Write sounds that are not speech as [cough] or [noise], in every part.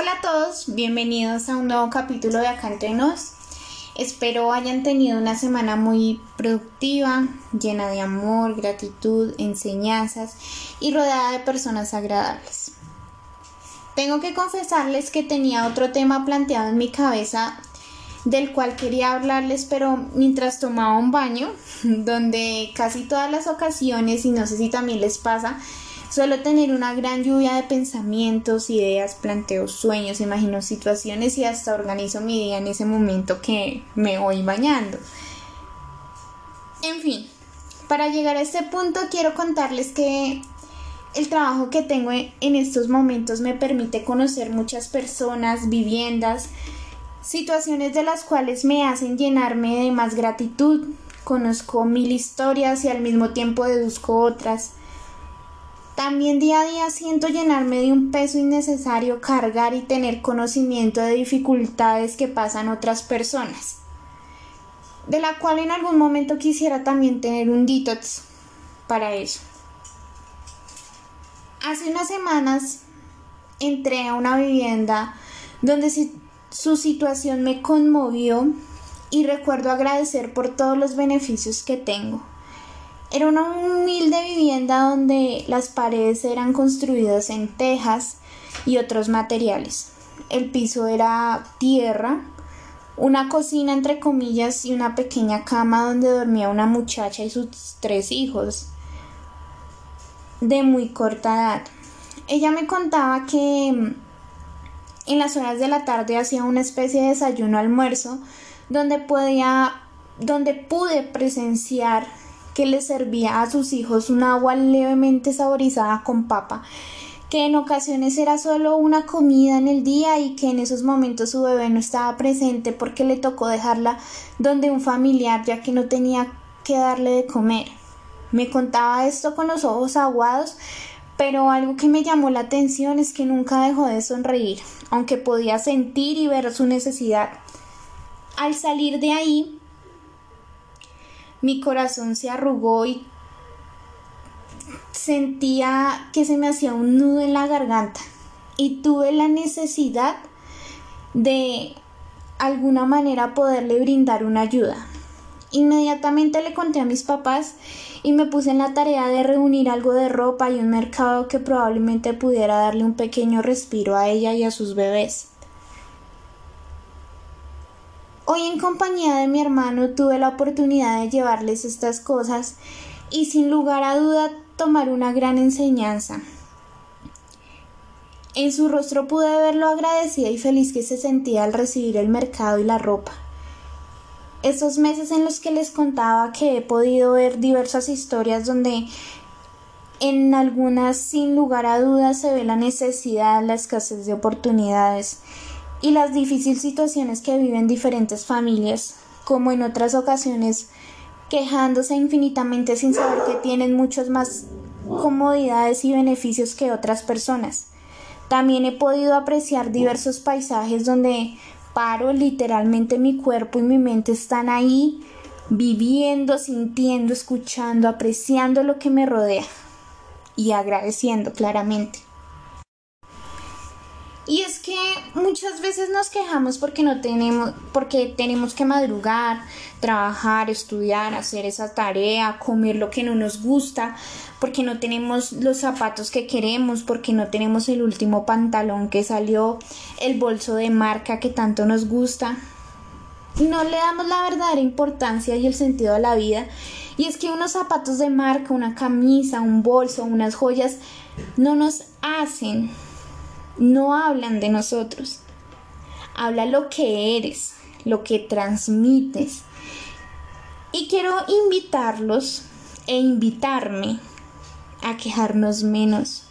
Hola a todos, bienvenidos a un nuevo capítulo de Acá Entre Nos. Espero hayan tenido una semana muy productiva, llena de amor, gratitud, enseñanzas y rodeada de personas agradables. Tengo que confesarles que tenía otro tema planteado en mi cabeza del cual quería hablarles, pero mientras tomaba un baño, [laughs] donde casi todas las ocasiones, y no sé si también les pasa, Suelo tener una gran lluvia de pensamientos, ideas, planteos, sueños, imagino situaciones y hasta organizo mi día en ese momento que me voy bañando. En fin, para llegar a este punto quiero contarles que el trabajo que tengo en estos momentos me permite conocer muchas personas, viviendas, situaciones de las cuales me hacen llenarme de más gratitud. Conozco mil historias y al mismo tiempo deduzco otras. También día a día siento llenarme de un peso innecesario cargar y tener conocimiento de dificultades que pasan otras personas, de la cual en algún momento quisiera también tener un detox para eso. Hace unas semanas entré a una vivienda donde su situación me conmovió y recuerdo agradecer por todos los beneficios que tengo. Era una humilde vivienda donde las paredes eran construidas en tejas y otros materiales. El piso era tierra, una cocina entre comillas y una pequeña cama donde dormía una muchacha y sus tres hijos de muy corta edad. Ella me contaba que mm, en las horas de la tarde hacía una especie de desayuno almuerzo donde podía donde pude presenciar que le servía a sus hijos un agua levemente saborizada con papa, que en ocasiones era solo una comida en el día y que en esos momentos su bebé no estaba presente porque le tocó dejarla donde un familiar ya que no tenía que darle de comer. Me contaba esto con los ojos aguados, pero algo que me llamó la atención es que nunca dejó de sonreír, aunque podía sentir y ver su necesidad. Al salir de ahí, mi corazón se arrugó y sentía que se me hacía un nudo en la garganta y tuve la necesidad de alguna manera poderle brindar una ayuda. Inmediatamente le conté a mis papás y me puse en la tarea de reunir algo de ropa y un mercado que probablemente pudiera darle un pequeño respiro a ella y a sus bebés. Hoy en compañía de mi hermano tuve la oportunidad de llevarles estas cosas y sin lugar a duda tomar una gran enseñanza. En su rostro pude ver lo agradecida y feliz que se sentía al recibir el mercado y la ropa. Estos meses en los que les contaba que he podido ver diversas historias donde en algunas sin lugar a dudas se ve la necesidad, la escasez de oportunidades y las difíciles situaciones que viven diferentes familias, como en otras ocasiones quejándose infinitamente sin saber que tienen muchas más comodidades y beneficios que otras personas. También he podido apreciar diversos paisajes donde paro literalmente mi cuerpo y mi mente están ahí viviendo, sintiendo, escuchando, apreciando lo que me rodea y agradeciendo claramente. Y es que muchas veces nos quejamos porque no tenemos, porque tenemos que madrugar, trabajar, estudiar, hacer esa tarea, comer lo que no nos gusta, porque no tenemos los zapatos que queremos, porque no tenemos el último pantalón que salió, el bolso de marca que tanto nos gusta. No le damos la verdadera importancia y el sentido a la vida. Y es que unos zapatos de marca, una camisa, un bolso, unas joyas, no nos hacen no hablan de nosotros. Habla lo que eres, lo que transmites. Y quiero invitarlos e invitarme a quejarnos menos,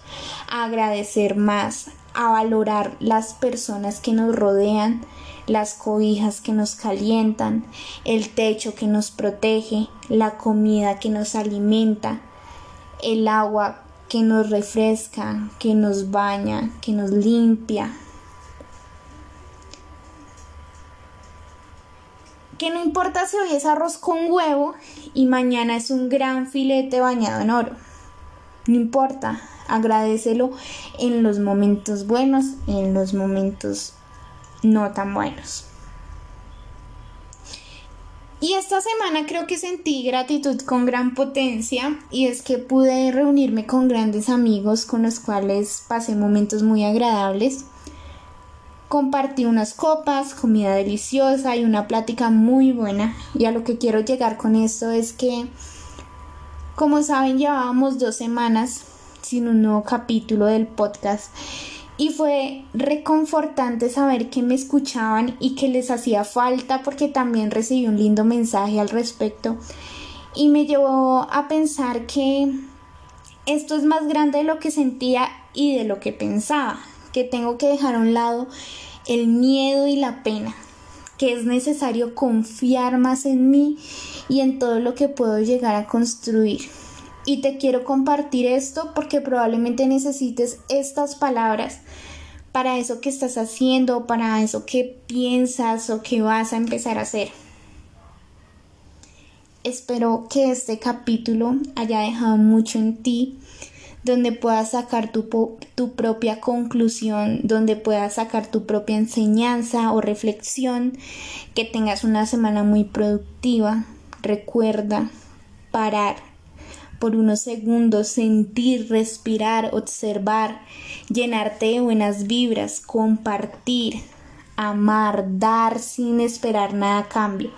a agradecer más, a valorar las personas que nos rodean, las cobijas que nos calientan, el techo que nos protege, la comida que nos alimenta, el agua que nos refresca, que nos baña, que nos limpia. Que no importa si hoy es arroz con huevo y mañana es un gran filete bañado en oro. No importa, Agradecelo en los momentos buenos y en los momentos no tan buenos. Y esta semana creo que sentí gratitud con gran potencia y es que pude reunirme con grandes amigos con los cuales pasé momentos muy agradables. Compartí unas copas, comida deliciosa y una plática muy buena. Y a lo que quiero llegar con esto es que, como saben, llevábamos dos semanas sin un nuevo capítulo del podcast y fue reconfortante saber que me escuchaban y que les hacía falta porque también recibí un lindo mensaje al respecto y me llevó a pensar que esto es más grande de lo que sentía y de lo que pensaba, que tengo que dejar a un lado el miedo y la pena, que es necesario confiar más en mí y en todo lo que puedo llegar a construir. Y te quiero compartir esto porque probablemente necesites estas palabras para eso que estás haciendo, para eso que piensas o que vas a empezar a hacer. Espero que este capítulo haya dejado mucho en ti, donde puedas sacar tu, tu, propia conclusión, donde puedas sacar tu propia enseñanza o reflexión, que tengas una semana muy productiva. Recuerda parar por unos segundos, sentir, respirar, observar, llenarte de buenas vibras, compartir, amar, dar sin esperar nada a cambio.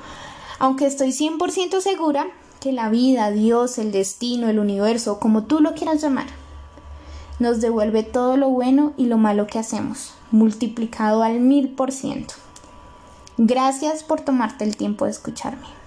Aunque estoy 100% segura que la vida, Dios, el destino, el universo, como tú lo quieras llamar, nos devuelve todo lo bueno y lo malo que hacemos, multiplicado al mil por ciento. Gracias por tomarte el tiempo de escucharme.